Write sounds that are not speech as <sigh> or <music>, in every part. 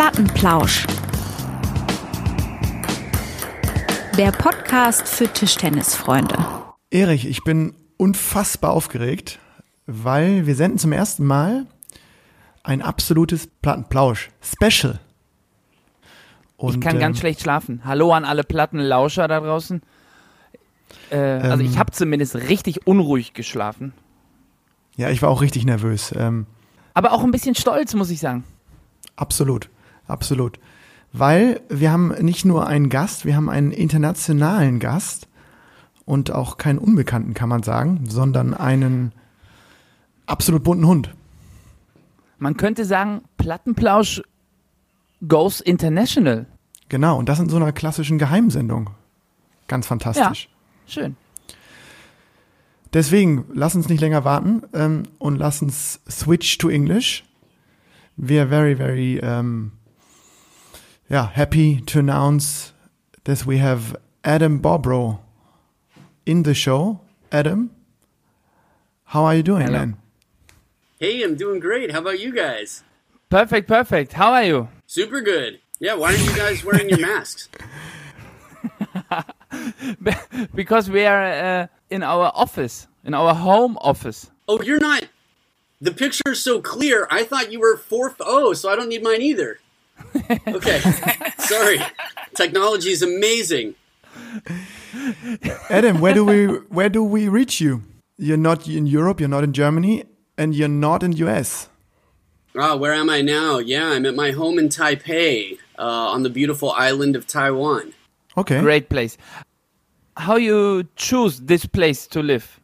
Plattenplausch. Der Podcast für Tischtennisfreunde. Erich, ich bin unfassbar aufgeregt, weil wir senden zum ersten Mal ein absolutes Plattenplausch-Special. ich kann ähm, ganz schlecht schlafen. Hallo an alle Plattenlauscher da draußen. Äh, also ich ähm. habe zumindest richtig unruhig geschlafen. Ja, ich war auch richtig nervös. Ähm, Aber auch ein bisschen stolz, muss ich sagen. Absolut, absolut. Weil wir haben nicht nur einen Gast, wir haben einen internationalen Gast und auch keinen Unbekannten, kann man sagen, sondern einen absolut bunten Hund. Man könnte sagen, Plattenplausch goes international. Genau, und das in so einer klassischen Geheimsendung. Ganz fantastisch. Ja, schön. Deswegen, lass uns nicht länger warten ähm, und lass uns switch to English. We are very, very um, yeah, happy to announce that we have Adam Bobrow in the show. Adam, how are you doing, Hello. man? Hey, I'm doing great. How about you guys? Perfect, perfect. How are you? Super good. Yeah, why aren't you guys wearing your masks? <laughs> because we are uh, in our office, in our home office. Oh, you're not. The picture is so clear. I thought you were fourth Oh, so I don't need mine either. Okay, sorry. Technology is amazing. Adam, where do we where do we reach you? You're not in Europe. You're not in Germany, and you're not in US. Ah, where am I now? Yeah, I'm at my home in Taipei, uh, on the beautiful island of Taiwan. Okay, great place how you choose this place to live?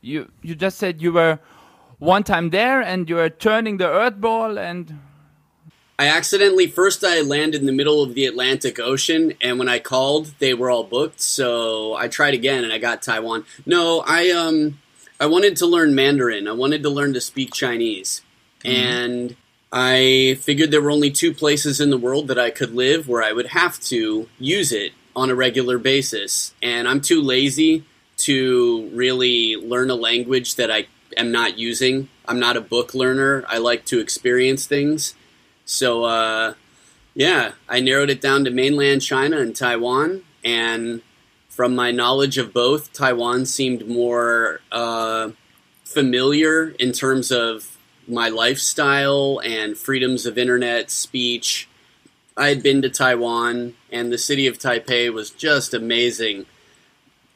You you just said you were one time there and you were turning the earth ball and I accidentally first I landed in the middle of the Atlantic Ocean and when I called they were all booked so I tried again and I got Taiwan. No, I um I wanted to learn Mandarin. I wanted to learn to speak Chinese. Mm-hmm. And I figured there were only two places in the world that I could live where I would have to use it on a regular basis. And I'm too lazy to really learn a language that I am not using. I'm not a book learner. I like to experience things. So, uh, yeah, I narrowed it down to mainland China and Taiwan. And from my knowledge of both, Taiwan seemed more uh, familiar in terms of my lifestyle and freedoms of internet speech I had been to Taiwan, and the city of Taipei was just amazing.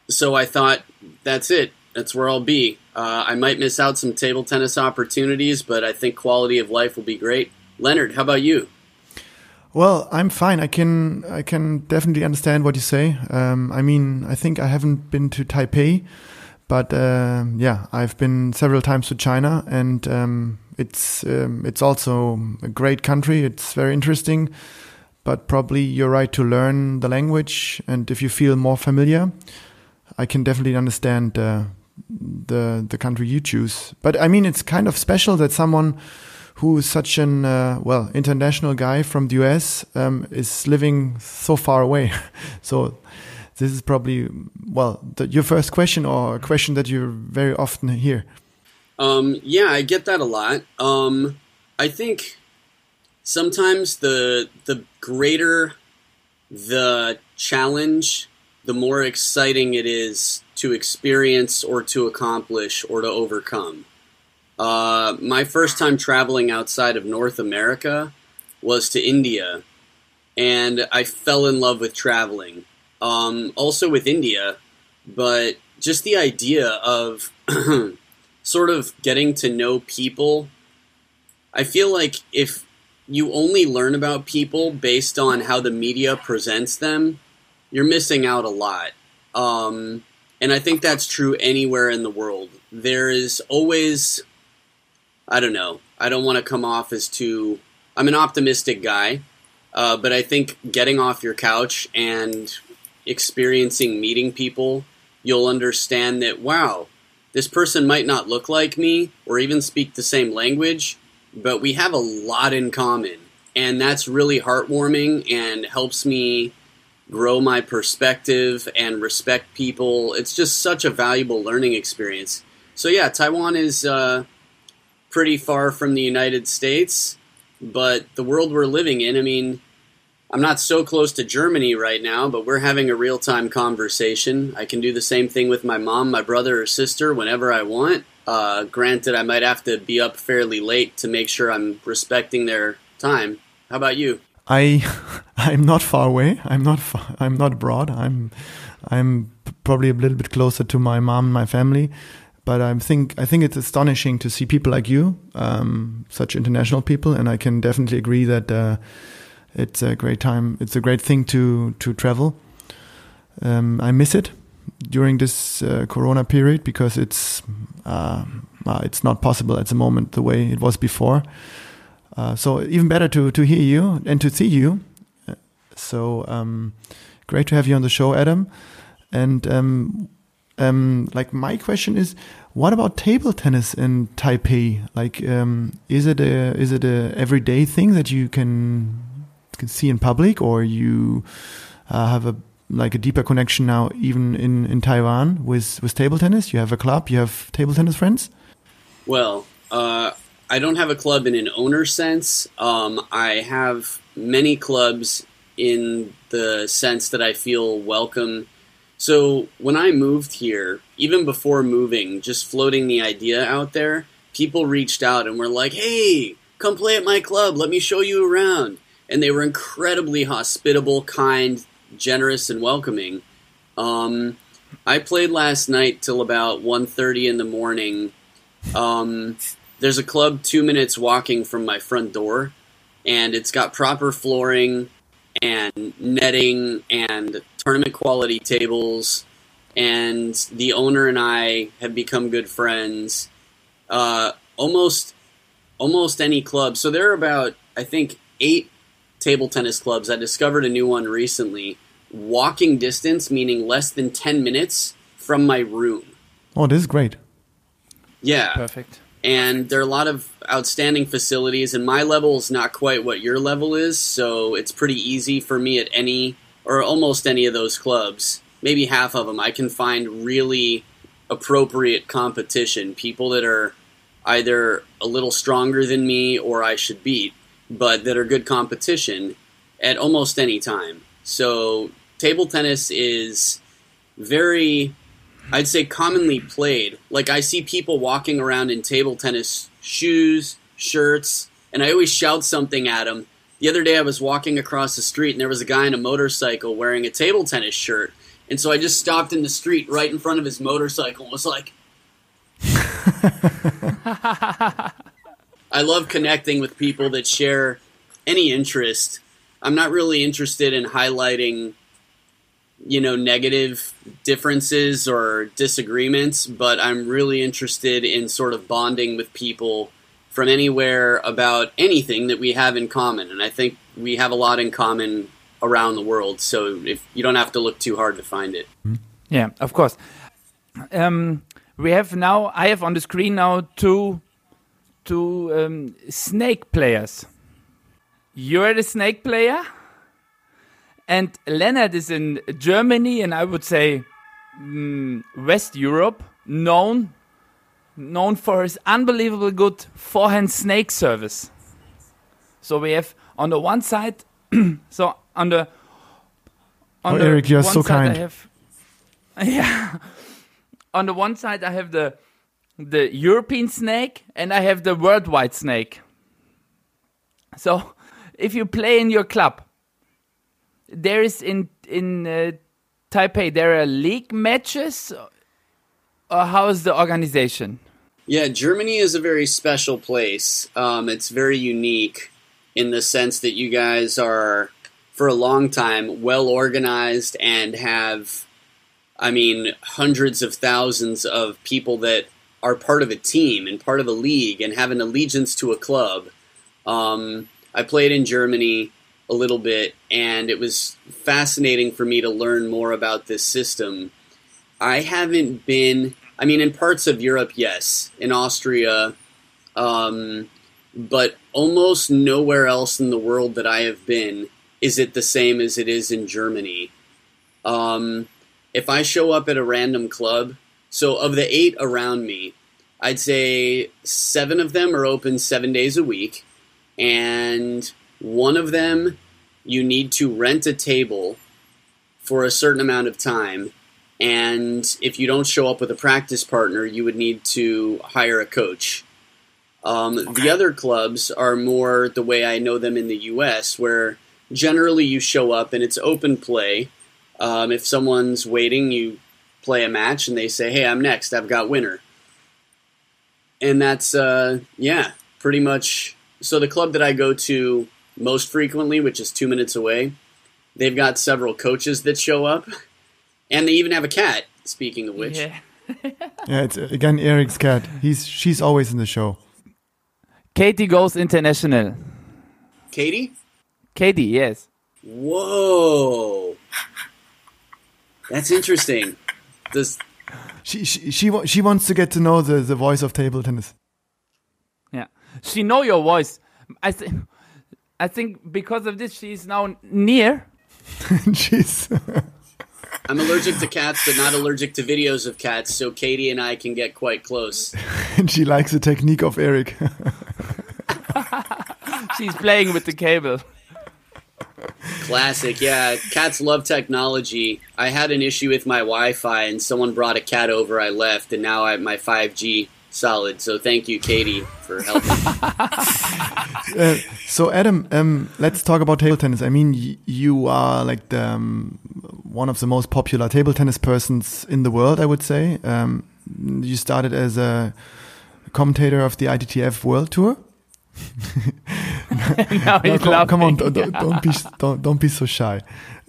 So I thought, that's it. That's where I'll be. Uh, I might miss out some table tennis opportunities, but I think quality of life will be great. Lennart, how about you? Well, I'm fine. I can I can definitely understand what you say. Um, I mean, I think I haven't been to Taipei, but uh, yeah, I've been several times to China, and um, it's um, it's also a great country. It's very interesting but probably you're right to learn the language. And if you feel more familiar, I can definitely understand uh, the the country you choose. But I mean, it's kind of special that someone who is such an uh, well international guy from the US um, is living so far away. <laughs> so this is probably well the, your first question or a question that you very often hear. Um, yeah, I get that a lot. Um, I think sometimes the the greater the challenge, the more exciting it is to experience or to accomplish or to overcome. Uh, my first time traveling outside of North America was to India, and I fell in love with traveling. Um, also with India, but just the idea of <clears throat> sort of getting to know people. I feel like if you only learn about people based on how the media presents them, you're missing out a lot. Um, and I think that's true anywhere in the world. There is always, I don't know, I don't want to come off as too, I'm an optimistic guy, uh, but I think getting off your couch and experiencing meeting people, you'll understand that, wow, this person might not look like me or even speak the same language, but we have a lot in common. And that's really heartwarming and helps me grow my perspective and respect people. It's just such a valuable learning experience. So, yeah, Taiwan is uh, pretty far from the United States, but the world we're living in, I mean, I'm not so close to Germany right now, but we're having a real time conversation. I can do the same thing with my mom, my brother, or sister whenever I want. Uh, granted, I might have to be up fairly late to make sure I'm respecting their time. How about you? I <laughs> I'm not far away. I'm not far, I'm not abroad. I'm I'm probably a little bit closer to my mom and my family. But I think I think it's astonishing to see people like you, um, such international people, and I can definitely agree that uh, it's a great time. It's a great thing to to travel. Um, I miss it during this uh, Corona period because it's uh, uh it's not possible at the moment the way it was before. Uh, so even better to to hear you and to see you. So um, great to have you on the show, Adam. And um, like my question is, what about table tennis in Taipei? Like, um, is it a is it a everyday thing that you can can see in public, or you uh, have a like a deeper connection now, even in in Taiwan with with table tennis? You have a club, you have table tennis friends. Well, uh, I don't have a club in an owner sense. Um, I have many clubs in the sense that I feel welcome. So when I moved here, even before moving, just floating the idea out there, people reached out and were like, hey, come play at my club. Let me show you around. And they were incredibly hospitable, kind, generous, and welcoming. Um, I played last night till about 1.30 in the morning. Um, there's a club two minutes walking from my front door, and it's got proper flooring and netting and tournament quality tables. And the owner and I have become good friends. Uh, almost, almost any club. So there are about I think eight table tennis clubs. I discovered a new one recently. Walking distance, meaning less than ten minutes from my room. Oh, this is great. Yeah, Perfect. and there are a lot of outstanding facilities and my level is not quite what your level is so it's pretty easy for me at any or almost any of those clubs maybe half of them i can find really appropriate competition people that are either a little stronger than me or i should beat but that are good competition at almost any time so table tennis is very I'd say commonly played. Like I see people walking around in table tennis shoes, shirts, and I always shout something at them. The other day I was walking across the street and there was a guy on a motorcycle wearing a table tennis shirt. And so I just stopped in the street right in front of his motorcycle and was like <laughs> I love connecting with people that share any interest. I'm not really interested in highlighting you know negative differences or disagreements but i'm really interested in sort of bonding with people from anywhere about anything that we have in common and i think we have a lot in common around the world so if you don't have to look too hard to find it Yeah, of course. Um, we have now. I have on the screen now two two um, snake players. You're the snake player, and Lennart is in Germany, and I would say mm, West Europe, known known for his unbelievably good forehand snake service. So we have on the one side, <clears throat> so on the on Oh, the Erik, you're so side I kind. have- <laughs> yeah. On the one side, I have the the European snake, and I have the worldwide snake. So, <laughs> if you play in your club, there is in in uh, Taipei there are league matches, or how is the organization? Yeah, Germany is a very special place. Um, it's very unique in the sense that you guys are, for a long time, well organized and have, I mean, hundreds of thousands of people that are part of a team and part of a league and have an allegiance to a club. Um, I played in Germany a little bit, and it was fascinating for me to learn more about this system. I haven't been. I mean, in parts of Europe, yes, in Austria, um, but almost nowhere else in the world that I have been is it the same as it is in Germany. Um, if I show up at a random club, so of the eight around me, I'd say seven of them are open seven days a week, and one of them you need to rent a table for a certain amount of time. And if you don't show up with a practice partner, you would need to hire a coach. Um, The other clubs are more the way I know them in the US, where generally you show up and it's open play. Um, if someone's waiting, you play a match and they say, "Hey, I'm next. I've got winner." And that's uh, yeah, pretty much. So the club that I go to most frequently, which is two minutes away, they've got several coaches that show up, and they even have a cat. Speaking of which, Yeah. <laughs> Yeah, it's again Erik's cat. He's she's always in the show. Katie goes international. Katie. Katie, yes. Whoa, that's interesting. Does She she she, she wants to get to know the, the voice of table tennis. Yeah. She know your voice. I think I think because of this she's now near. <laughs> she's I'm allergic to cats, but not allergic to videos of cats, so Katie and I can get quite close. and <laughs> she likes the technique of Erik. <laughs> She's playing with the cable. Classic, yeah. Cats love technology. I had an issue with my Wi-Fi, and someone brought a cat over. I left, and now I have my 5G solid. So thank you, Katie, for helping. <laughs> Uh, so Adam, um, let's talk about table tennis. I mean, y- you are like the, um, one of the most popular table tennis persons in the world, I would say. Um, you started as a commentator of the ITTF World Tour. <laughs> now <laughs> No, come, come on, don't, don't, don't be don't, don't be so shy.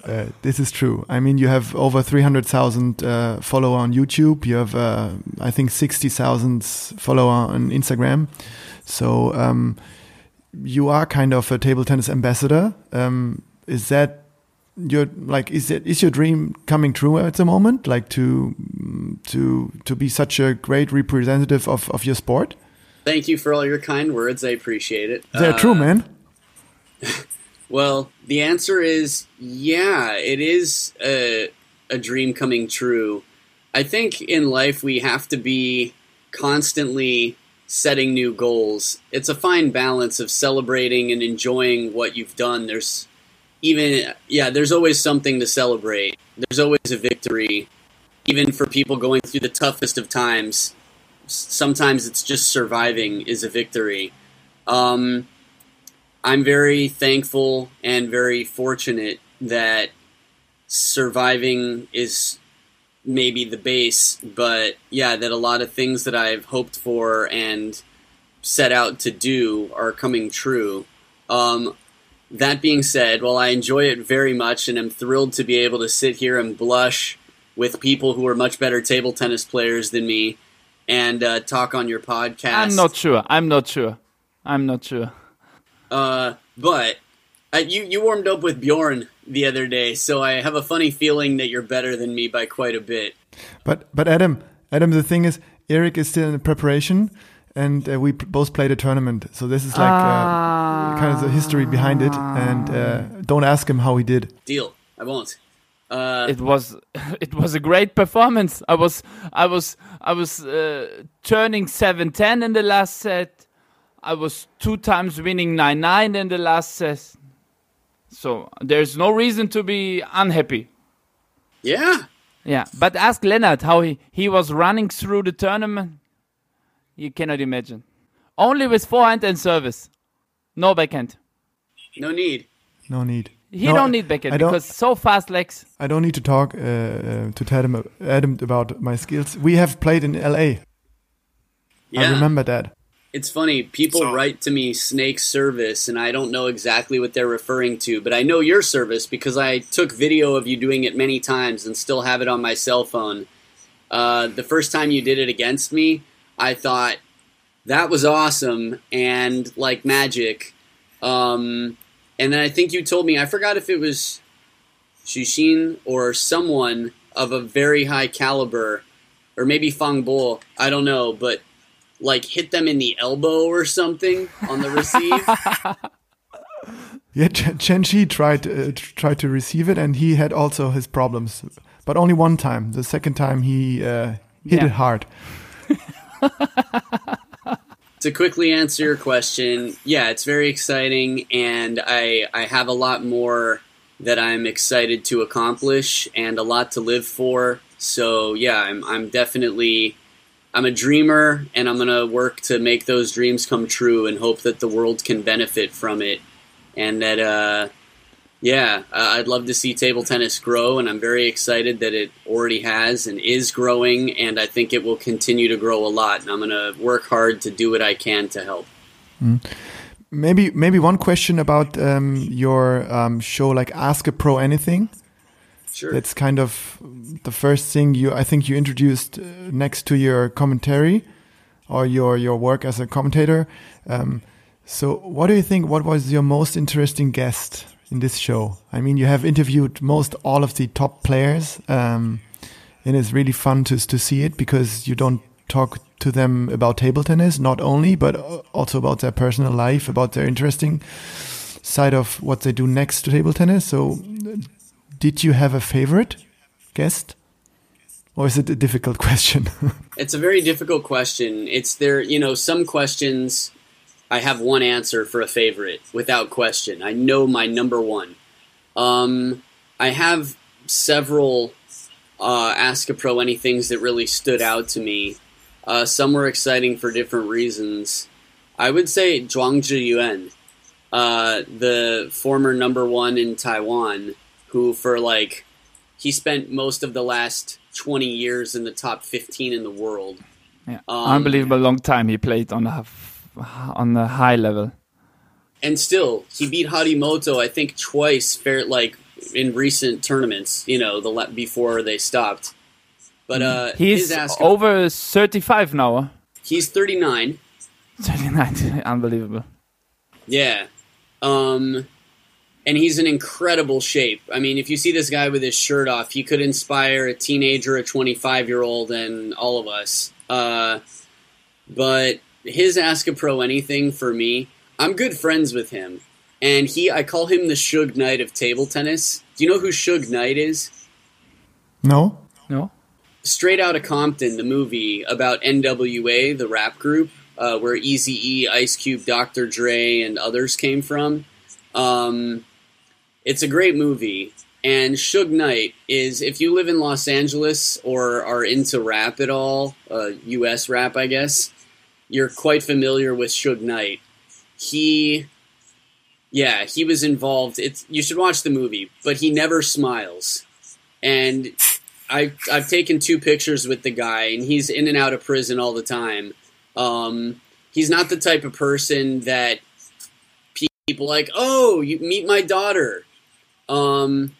Uh, this is true. I mean, you have over three hundred thousand uh, follower on YouTube. You have, uh, I think, sixty thousand follower on Instagram. So um, you are kind of a table tennis ambassador. Um, is that your like? Is it is your dream coming true at the moment? Like to to to be such a great representative of of your sport? Thank you for all your kind words. I appreciate it. They're Uh, true, man. <laughs> Well, the answer is yeah, it is a, a dream coming true. I think in life we have to be constantly setting new goals. It's a fine balance of celebrating and enjoying what you've done. There's even, yeah, there's always something to celebrate. There's always a victory, even for people going through the toughest of times. Sometimes it's just surviving is a victory. Um, I'm very thankful and very fortunate that surviving is maybe the base, but yeah, that a lot of things that I've hoped for and set out to do are coming true. Um, that being said, while I enjoy it very much and am thrilled to be able to sit here and blush with people who are much better table tennis players than me and uh, talk on your podcast, I'm not sure. I'm not sure. I'm not sure. Uh, but uh, you you warmed up with Bjorn the other day, so I have a funny feeling that you're better than me by quite a bit. But but Adam, Adam, the thing is, Erik is still in preparation, and uh, we p- both played a tournament. So this is like uh, kind of the history behind it. And uh, don't ask him how he did. Deal. I won't. Uh, it was <laughs> it was a great performance. I was I was I was uh, turning 7-10 in the last set. I was two times winning 9-9 in the last set. So there's no reason to be unhappy. yeah. Yeah, but ask Lennart how he, he was running through the tournament. You cannot imagine. Only with forehand and service. No backhand. No need. No need. He No, don't I- need backhand don't- because so fast legs. I don't need to talk uh, uh, to Adam, Adam about my skills. We have played in LA. Yeah. I remember that. It's funny. People So- write to me snake service, and I don't know exactly what they're referring to, but I know your service because I took video of you doing it many times and still have it on my cell phone. Uh, the first time you did it against me, I thought that was awesome and like magic. Um, and then I think you told me I forgot if it was Xu Xin or someone of a very high caliber, or maybe Fang Bo. I don't know, but like hit them in the elbow or something on the receive. <laughs> Yeah, Chen, Chen Shi tried uh, tried to receive it, and he had also his problems, but only one time. The second time he uh, hit Yeah. it hard. <laughs> to quickly answer your question, yeah, it's very exciting, and I I have a lot more that I'm excited to accomplish and a lot to live for. So yeah, I'm I'm definitely I'm a dreamer, and I'm gonna work to make those dreams come true, and hope that the world can benefit from it, and that uh, yeah, uh, I'd love to see table tennis grow, and I'm very excited that it already has and is growing, and I think it will continue to grow a lot. And I'm going to work hard to do what I can to help. Mm. Maybe maybe one question about um, your um, show, like Ask a Pro Anything. Sure. It's kind of the first thing you I think you introduced uh, next to your commentary or your your work as a commentator. Um, so, what do you think? What was your most interesting guest? In this show. I mean, you have interviewed most all of the top players, um, and it's really fun to to see it because you don't talk to them about table tennis, not only but also about their personal life, about their interesting side of what they do next to table tennis. So, did you have a favorite guest? Or is it a difficult <laughs> question? it's a very difficult question. It's there, you know, some questions I have one answer for a favorite without question. I know my number one. Um, I have several uh, Ask a Pro anythings that really stood out to me. Uh, some were exciting for different reasons. I would say Zhuang Zhiyuan, uh, the former number one in Taiwan, who for like he spent most of the last 20 years in the top 15 in the world. Yeah, um, unbelievable long time he played on the on the high level. And still, he beat Harimoto, I think, twice, fair like in recent tournaments. You know, the before they stopped. But uh, he's over thirty-five now. He's thirty-nine. Thirty-nine, <laughs> unbelievable. Yeah, um, and he's in incredible shape. I mean, if you see this guy with his shirt off, he could inspire a teenager, a twenty-five-year-old, and all of us. Uh, but his Ask a Pro anything for me. I'm good friends with him, and he I call him the Suge Knight of table tennis. Do you know who Suge Knight is? No. No. Straight Out of Compton, the movie about NWA, the rap group, uh, where Easy E, Ice Cube, Dr. Dre, and others came from. Um, it's a great movie. And Suge Knight is, if you live in Los Angeles or are into rap at all, uh, U.S. rap, I guess, you're quite familiar with Suge Knight. He, yeah, he was involved. It's you should watch the movie, but he never smiles. And I I've taken two pictures with the guy, and he's in and out of prison all the time. Um, he's not the type of person that people like. Oh, you meet my daughter. Um,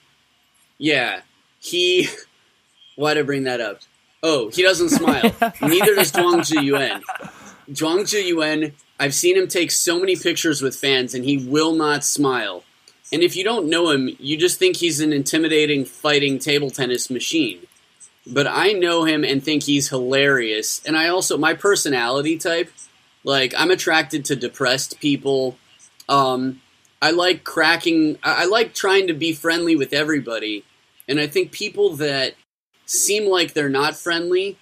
yeah, he. <laughs> Why'd I bring that up? Oh, he doesn't smile. <laughs> Neither does Duong Zhuang Zhiyuan. Zhuang Zhiyuan, I've seen him take so many pictures with fans, and he will not smile. And if you don't know him, you just think he's an intimidating fighting table tennis machine. But I know him and think he's hilarious. And I also, my personality type, like, I'm attracted to depressed people. Um, I like cracking, I like trying to be friendly with everybody. And I think people that seem like they're not friendly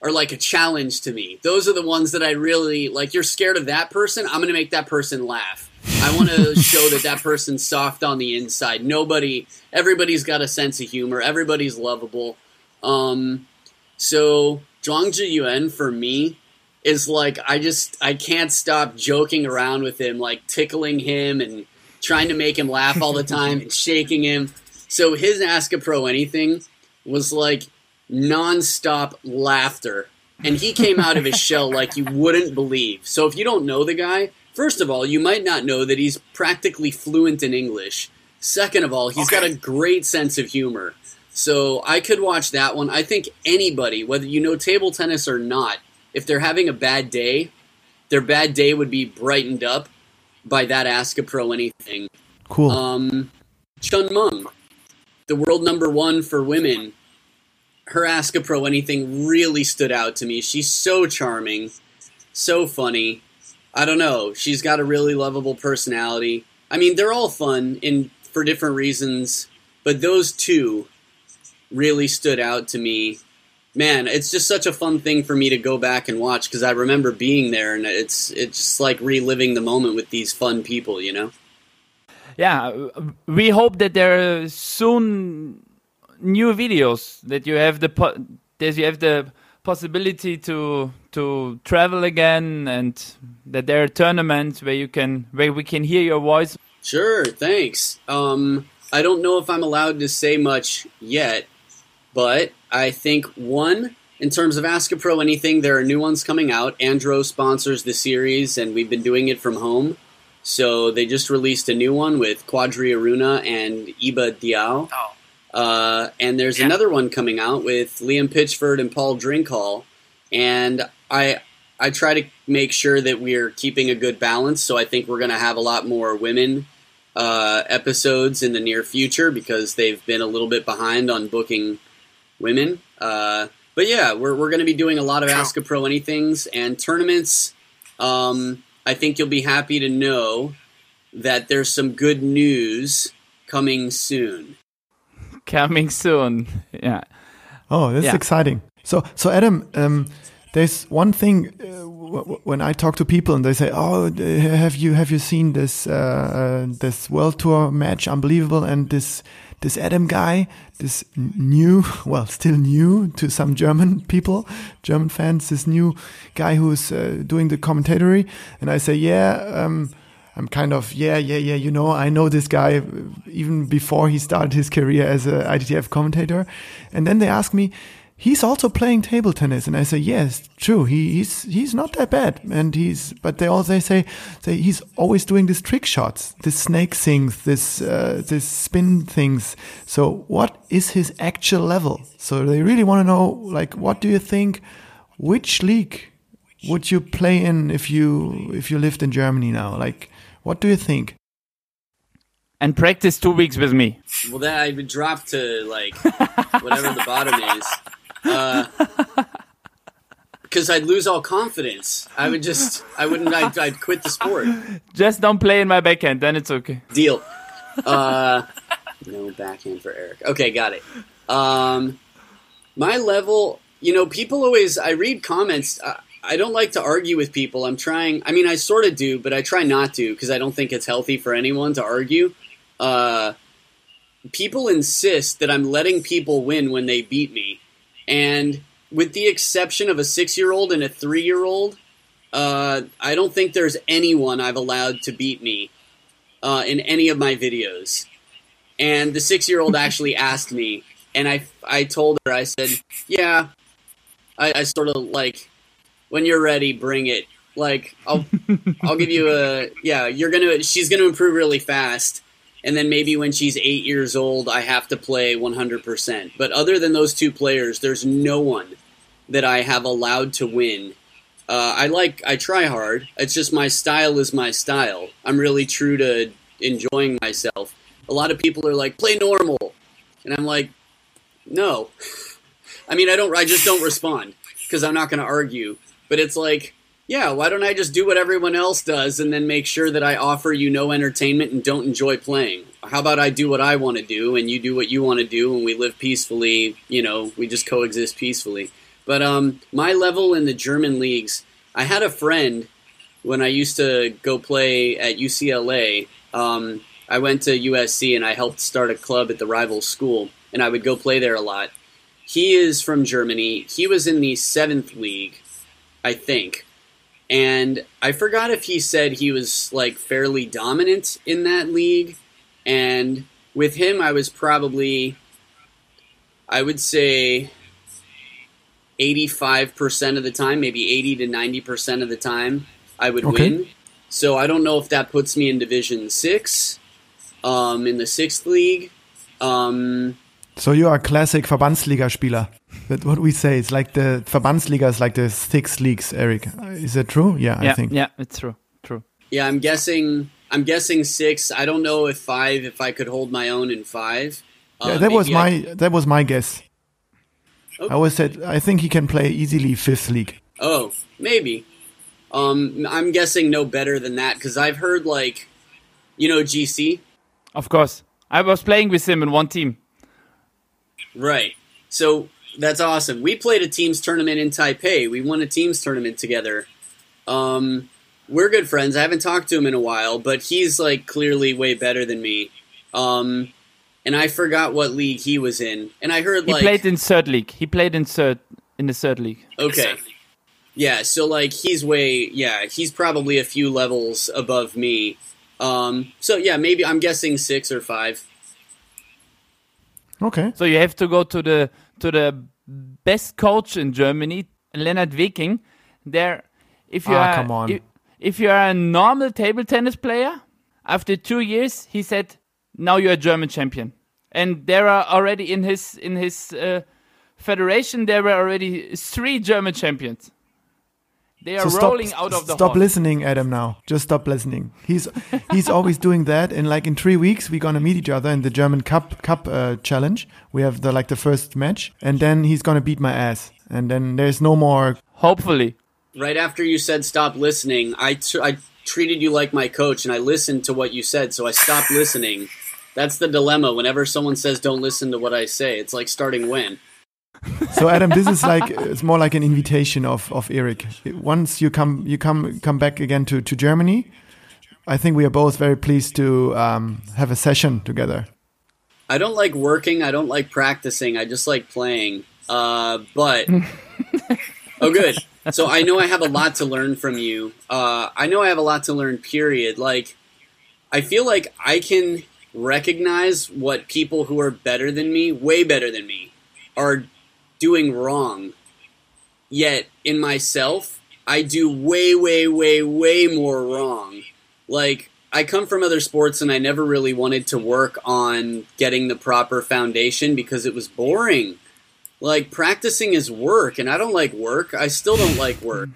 are like a challenge to me. Those are the ones that I really like. You're scared of that person. I'm going to make that person laugh. I want to <laughs> show that that person's soft on the inside. Nobody, everybody's got a sense of humor. Everybody's lovable. Um, so Zhuang Zhiyuan for me is like I just I can't stop joking around with him, like tickling him and trying to make him laugh all the time and <laughs> shaking him. So his Ask a Pro anything was like nonstop laughter. And he came out of his shell <laughs> like you wouldn't believe. So if you don't know the guy, first of all, you might not know that he's practically fluent in English. Second of all, he's okay. got a great sense of humor. So I could watch that one. I think anybody, whether you know table tennis or not, if they're having a bad day, their bad day would be brightened up by that Ask a Pro anything. Cool. Um, Chen Meng, the world number one for women, her Ask a Pro anything really stood out to me. She's so charming, so funny. I don't know. She's got a really lovable personality. I mean, they're all fun in for different reasons, but those two really stood out to me man, it's just such a fun thing for me to go back and watch because I remember being there, and it's it's just like reliving the moment with these fun people, you know. Yeah, we hope that there are soon new videos that you have the po- that you have the possibility to to travel again and that there are tournaments where you can where we can hear your voice. Sure, thanks. Um, I don't know if I'm allowed to say much yet, but I think one in terms of Ask a Pro anything, there are new ones coming out. Andro sponsors the series, and we've been doing it from home. So they just released a new one with Quadri Aruna and Iba Diaw. Oh. Uh, and there's Yeah. another one coming out with Liam Pitchford and Paul Drinkhall. And I I try to make sure that we're keeping a good balance. So I think we're going to have a lot more women uh, episodes in the near future because they've been a little bit behind on booking women. Uh, but yeah, we're, we're going to be doing a lot of Ask a Pro Anythings and tournaments. Um, I think you'll be happy to know that there's some good news coming soon. Coming soon. <laughs> Yeah. Oh, that's Yeah. exciting. So, so Adam, um, there's one thing uh, w- w- when I talk to people and they say, "Oh, have you have you seen this uh, uh, this World Tour match? Unbelievable!" And this this Adam guy, this new, <laughs> well, still new to some German people, German fans, this new guy who's uh, doing the commentary. and I say, "Yeah." Um, I'm kind of yeah yeah yeah you know I know this guy even before he started his career as a ITTF commentator, and then they ask me, he's also playing table tennis, and I say yes, true. He, he's he's not that bad, and he's but they also say say he's always doing these trick shots, this snake things, this uh, this spin things. So what is his actual level? So they really want to know like what do you think? Which league would you play in if you if you lived in Germany now? Like what do you think? And practice two weeks with me. Well, then I would drop to like <laughs> whatever the bottom is, because I'd lose all confidence. I would just, I wouldn't, I'd, I'd quit the sport. Just don't play in my backhand, then it's okay. Deal. Uh, <laughs> no backhand for Erik. Okay, got it. Um, my level, you know, people always. I read comments. I, I don't like to argue with people. I'm trying. I mean, I sort of do, but I try not to because I don't think it's healthy for anyone to argue. Uh, people insist that I'm letting people win when they beat me, and with the exception of a six-year-old and a three-year-old, uh, I don't think there's anyone I've allowed to beat me uh, in any of my videos. And the six year old <laughs> actually asked me, and I, I told her, I said, yeah, I, I sort of like, when you're ready, bring it. Like, I'll, <laughs> I'll give you a, yeah, you're gonna, she's gonna improve really fast. And then maybe when she's eight years old, I have to play 100%. But other than those two players, there's no one that I have allowed to win uh, I like I try hard. It's just my style is my style. I'm really true to enjoying myself. A lot of people are like play normal, and I'm like, no. <laughs> I mean, I don't. I just don't respond because I'm not going to argue. But it's like, yeah, why don't I just do what everyone else does and then make sure that I offer you no entertainment and don't enjoy playing? How about I do what I want to do and you do what you want to do and we live peacefully? You know, we just coexist peacefully. But um, my level in the German leagues, I had a friend when I used to go play at UCLA. Um, I went to USC and I helped start a club at the rival school, and I would go play there a lot. He is from Germany. He was in the seventh league, I think. And I forgot if he said he was like fairly dominant in that league. And with him, I was probably, I would say, 85% of the time, maybe 80 to 90% of the time, I would Okay. win. So I don't know if that puts me in Division 6, um, in the 6th league. Um, So you are a classic Verbandsliga-Spieler. That's what we say. It's like the Verbandsliga is like the six leagues, Erik. Is that true? Yeah, yeah, I think. yeah, it's true, true. yeah, I'm guessing. I'm guessing six. I don't know if five. If I could hold my own in five. Yeah, Uh, that was maybe I- my that was my guess. Oh. I always said I think he can play easily fifth league. Oh, maybe. Um, I'm guessing no better than that because I've heard like, you know, GC. Of course. I was playing with him in one team. Right. So That's awesome. We played a teams tournament in Taipei. We won a teams tournament together. Um, we're good friends. I haven't talked to him in a while, but he's like clearly way better than me. Um, and I forgot what league he was in. And I heard He like played in third league. He played in third in the third league. okay, yeah. So like he's way yeah he's probably a few levels above me. Um, so yeah, maybe I'm guessing six or five. Okay. So you have to go to the to the best coach in Germany, Lennart Viking. There, if you Ah, are. If, if you are a normal table tennis player, after two years, he said, "Now you're a German champion." And there are already in his in his uh, federation there were already three German champions. They are So rolling stop, out of the stop horn. listening, Adam. Now, just stop listening. He's he's always doing that. And like in three weeks, we're gonna meet each other in the German Cup Cup uh, challenge. We have the like the first match, and then he's gonna beat my ass. And then there's no more. Hopefully, Right after you said stop listening, I, I treated you like my coach and I listened to what you said, so I stopped listening. That's the dilemma. Whenever someone says don't listen to what I say, it's like starting when. So Adam, this is like it's more like an invitation of of Erik. Once you come you come come back again to to Germany, I think we are both very pleased to um, have a session together. I don't like working. I don't like practicing. I just like playing. Uh, but <laughs> oh, good. So I know I have a lot to learn from you. Uh, I know I have a lot to learn. Period. Like, I feel like I can recognize what people who are better than me, way better than me, are doing wrong. Yet in myself, I do way, way, way, way more wrong. Like, I come from other sports and I never really wanted to work on getting the proper foundation because it was boring. Like, practicing is work, and I don't like work. I still don't like work.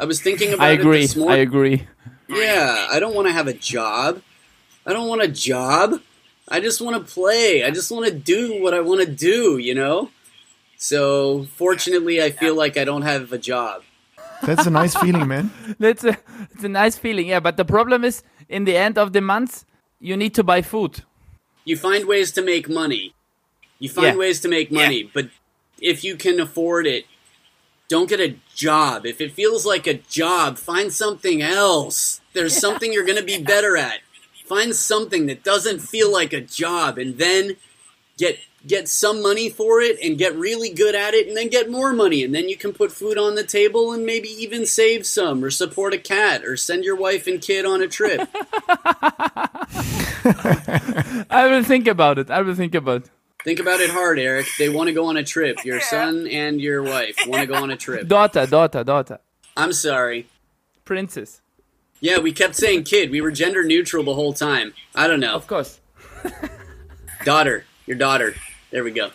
I was thinking about I it agree. I agree. Yeah, I don't want to have a job. I don't want a job. I just want to play. I just want to do what I want to do, you know? So, fortunately, I feel like I don't have a job. That's a nice feeling, man. <laughs> That's a it's a nice feeling. Yeah, but the problem is in the end of the month you need to buy food. You find ways to make money. You find Yeah. ways to make money, but if you can afford it, don't get a job. If it feels like a job, find something else. There's something you're going to be <laughs> better at. Find something that doesn't feel like a job and then get get some money for it and get really good at it and then get more money and then you can put food on the table and maybe even save some or support a cat or send your wife and kid on a trip. <laughs> <laughs> I will think about it. I will think about. It. Think about it hard, Erik. They want to go on a trip. Your son and your wife want to go on a trip. Daughter, daughter, daughter. I'm sorry. Princess. Yeah, we kept saying kid. We were gender neutral the whole time. I don't know. Of course. Daughter. Your daughter. There we go.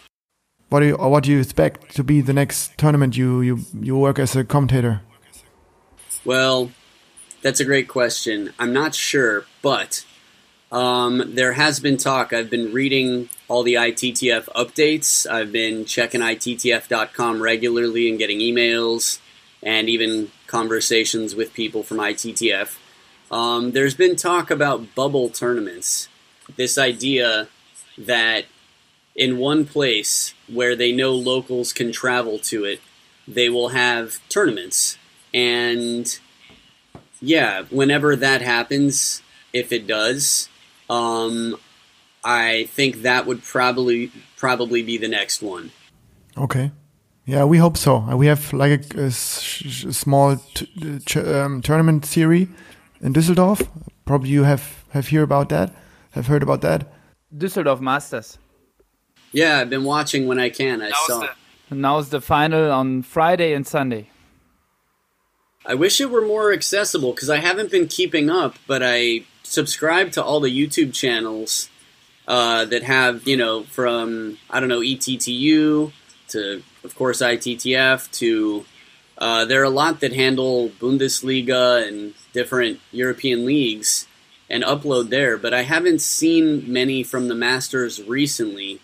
What do you or what do you expect to be the next tournament you you you work as a commentator? Well, that's a great question. I'm not sure, but um, there has been talk. I've been reading all the ITTF updates. I've been checking ITTF.com regularly and getting emails and even conversations with people from ITTF. Um, there's been talk about bubble tournaments. This idea that in one place where they know locals can travel to it, they will have tournaments. And yeah, whenever that happens, if it does, um, I think that would probably probably be the next one. Okay. Yeah, we hope so. We have like a, sh- small t- um, tournament series in Düsseldorf. Probably you have have hear about that. Have heard about that. Düsseldorf Masters. Yeah, I've been watching when I can. I saw. Now it's the final on Friday and Sunday. I wish it were more accessible because I haven't been keeping up, but I subscribe to all the YouTube channels uh, that have, you know, from, I don't know, ETTU to, of course, ITTF to, uh, there are a lot that handle Bundesliga and different European leagues and upload there, but I haven't seen many from the Masters recently.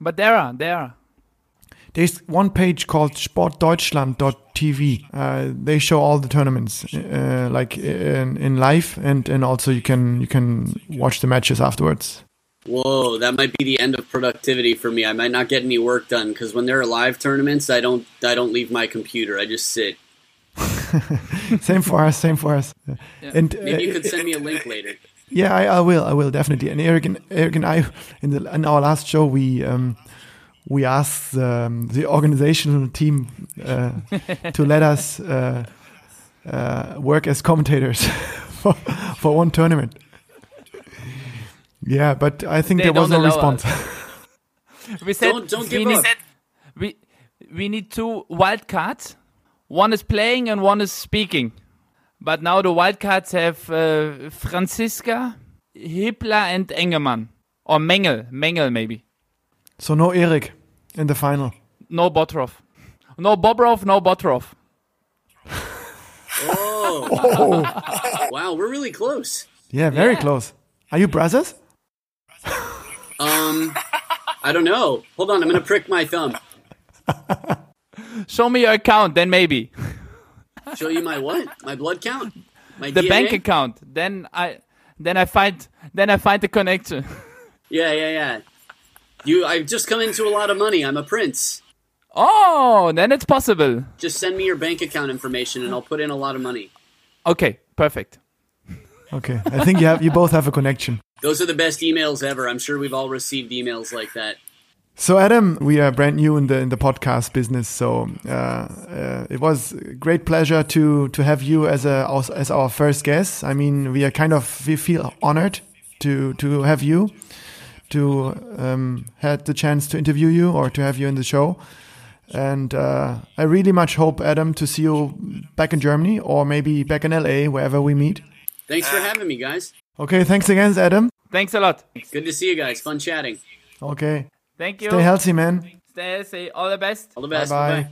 But there are, there are. There's one page called sportdeutschland.tv. Uh, they show all the tournaments, uh, like in, in live, and, and also you can you can watch the matches afterwards. Whoa, that might be the end of productivity for me. I might not get any work done because when there are live tournaments, I don't I don't leave my computer. I just sit. <laughs> same for us. Same for us. And Maybe you uh, could send me a link later. Yeah, I, I will. I will definitely. And Erik and Erik and I, in the in our last show, we um, we asked um, the organizational team uh, to let us uh, uh, work as commentators <laughs> for, for one tournament. Yeah, but I think They there was no response. We said Don't- don't we give need, up. We we need two wild cards. One is playing and one is speaking. But now the Wildcards have uh, Franziska, Hippler, and Engemann. Or Mengel. Mengel, maybe. so no Erik in the final. No Bottroff. No Bobrow, no Bottroff. <laughs> Oh, wow, we're really close. Yeah, very Yeah. close. Are you brothers? Um, I don't know. Hold on, I'm gonna prick my thumb. Show me your account, then maybe. Show you my what? My blood count? My The DNA? bank account. Then I then I find then I find the connection. <laughs> Yeah, yeah, yeah. You, I've just come into a lot of money. I'm a prince. Oh, then it's possible. Just send me your bank account information, and I'll put in a lot of money. Okay, perfect. <laughs> Okay, I think you have you both have a connection. Those are the best emails ever. I'm sure we've all received emails like that. So Adam, we are brand new in the in the podcast business, so uh, uh, it was a great pleasure to to have you as a as, as our first guest. I mean, we are kind of we feel honored to to have you to um, had the chance to interview you or to have you in the show. And uh, I really much hope Adam to see you back in Germany or maybe back in LA wherever we meet. Thanks for having me, guys. Okay, thanks again, Adam. Thanks a lot. Good to see you guys. Fun chatting. Okay, Thank you. stay healthy, man. Stay healthy. All the best. All the best. Bye-bye. Bye-bye.